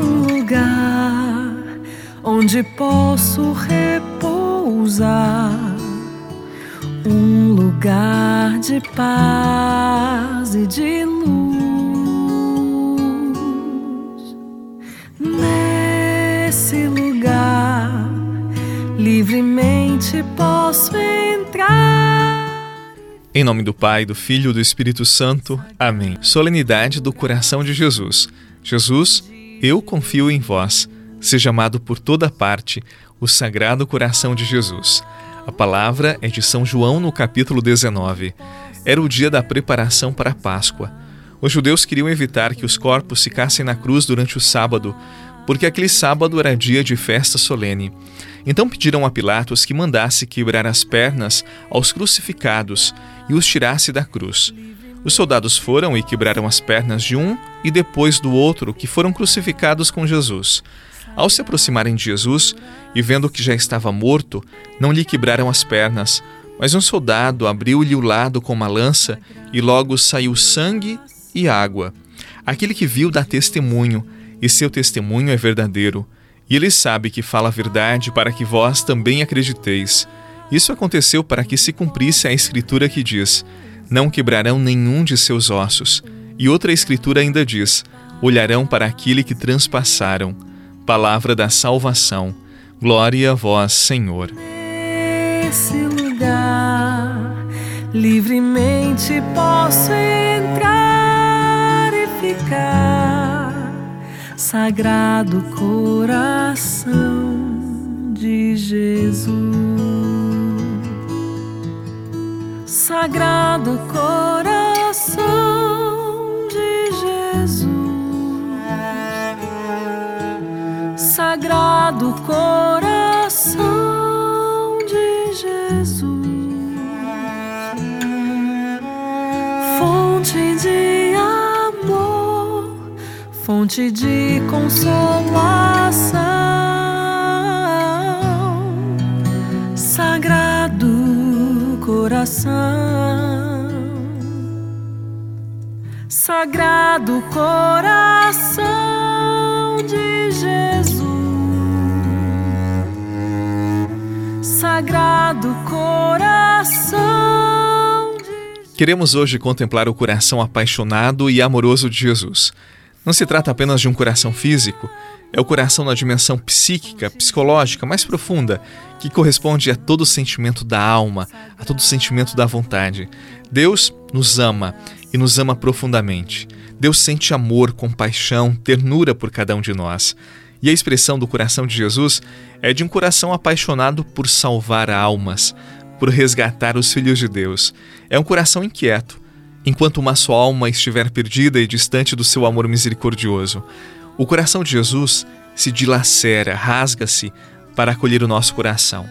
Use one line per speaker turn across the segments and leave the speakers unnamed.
Um lugar onde posso repousar, um lugar de paz e de luz. Nesse lugar, livremente posso entrar.
Em nome do Pai, do Filho e do Espírito Santo. Amém. Solenidade do coração de Jesus. Jesus, eu confio em vós. Seja amado por toda parte o Sagrado Coração de Jesus. A palavra é de São João no capítulo 19. Era o dia da preparação para a Páscoa. Os judeus queriam evitar que os corpos ficassem na cruz durante o sábado, porque aquele sábado era dia de festa solene. Então pediram a Pilatos que mandasse quebrar as pernas aos crucificados e os tirasse da cruz. Os soldados foram e quebraram as pernas de um e depois do outro que foram crucificados com Jesus. Ao se aproximarem de Jesus e vendo que já estava morto, não lhe quebraram as pernas, mas um soldado abriu-lhe o lado com uma lança e logo saiu sangue e água. Aquele que viu dá testemunho, e seu testemunho é verdadeiro. E ele sabe que fala a verdade para que vós também acrediteis. Isso aconteceu para que se cumprisse a escritura que diz: Não quebrarão nenhum de seus ossos. E outra escritura ainda diz: Olharão para aquele que transpassaram. Palavra da salvação. Glória a vós, Senhor.
Nesse lugar, livremente posso entrar e ficar. Sagrado coração de Jesus. Sagrado coração de Jesus. Sagrado coração de Jesus, fonte de fonte de consolação, Sagrado coração, Sagrado coração de Jesus. Sagrado Coração. De...
Queremos hoje contemplar o coração apaixonado e amoroso de Jesus. Não se trata apenas de um coração físico, é o coração na dimensão psíquica, psicológica mais profunda, que corresponde a todo o sentimento da alma, a todo o sentimento da vontade. Deus nos ama e nos ama profundamente. Deus sente amor, compaixão, ternura por cada um de nós. E a expressão do coração de Jesus é de um coração apaixonado por salvar almas, por resgatar os filhos de Deus. É um coração inquieto, enquanto uma só alma estiver perdida e distante do seu amor misericordioso. O coração de Jesus se dilacera, rasga-se para acolher o nosso coração.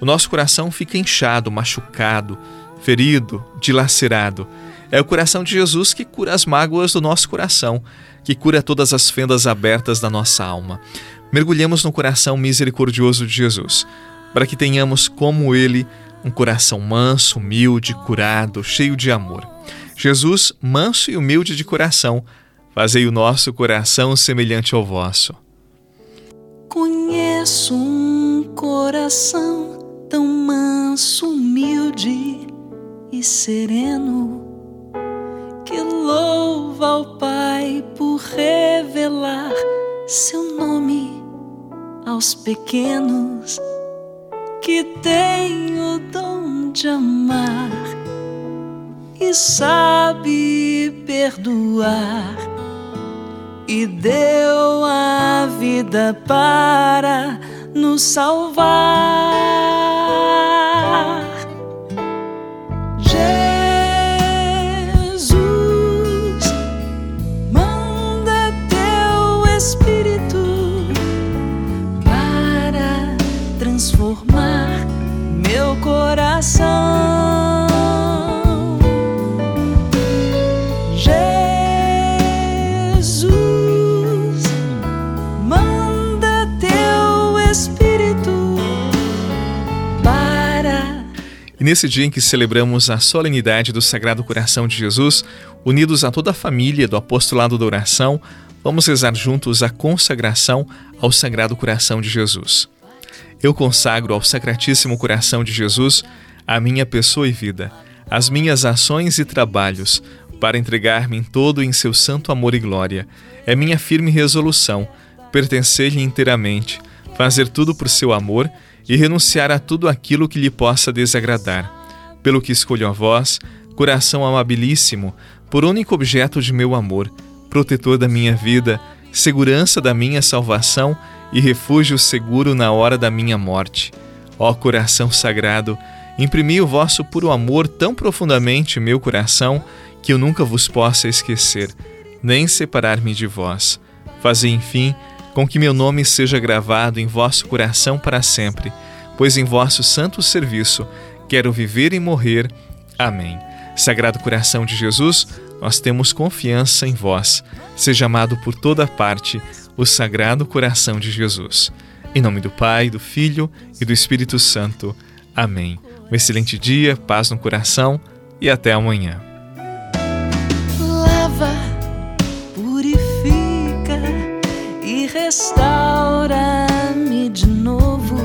O nosso coração fica inchado, machucado, ferido, dilacerado. É o coração de Jesus que cura as mágoas do nosso coração, que cura todas as fendas abertas da nossa alma. Mergulhemos no coração misericordioso de Jesus, para que tenhamos, como ele, um coração manso, humilde, curado, cheio de amor. Jesus, manso e humilde de coração, fazei o nosso coração semelhante ao vosso.
Conheço um coração tão manso, humilde e sereno que louva ao Pai por revelar seu nome aos pequenos que tem o dom de amar e sabe perdoar e deu a vida para nos salvar. Transformar meu coração. Jesus, manda teu Espírito para
nesse dia em que celebramos a solenidade do Sagrado Coração de Jesus, unidos a toda a família do apostolado da oração, vamos rezar juntos a consagração ao Sagrado Coração de Jesus. Eu consagro ao Sacratíssimo Coração de Jesus a minha pessoa e vida, as minhas ações e trabalhos, para entregar-me em todo em seu santo amor e glória. É minha firme resolução pertencer-lhe inteiramente, fazer tudo por seu amor e renunciar a tudo aquilo que lhe possa desagradar. Pelo que escolho a vós, coração amabilíssimo, por único objeto de meu amor, protetor da minha vida, segurança da minha salvação e refúgio seguro na hora da minha morte. Ó coração sagrado, imprimi o vosso puro amor tão profundamente em meu coração que eu nunca vos possa esquecer, nem separar-me de vós. Fazei, enfim, com que meu nome seja gravado em vosso coração para sempre, pois em vosso santo serviço quero viver e morrer. Amém. Sagrado coração de Jesus, nós temos confiança em vós. Seja amado por toda parte o Sagrado Coração de Jesus. Em nome do Pai, do Filho e do Espírito Santo. Amém. Um excelente dia, paz no coração e até amanhã.
restaura-me de novo.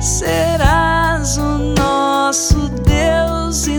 Serás o nosso Deus e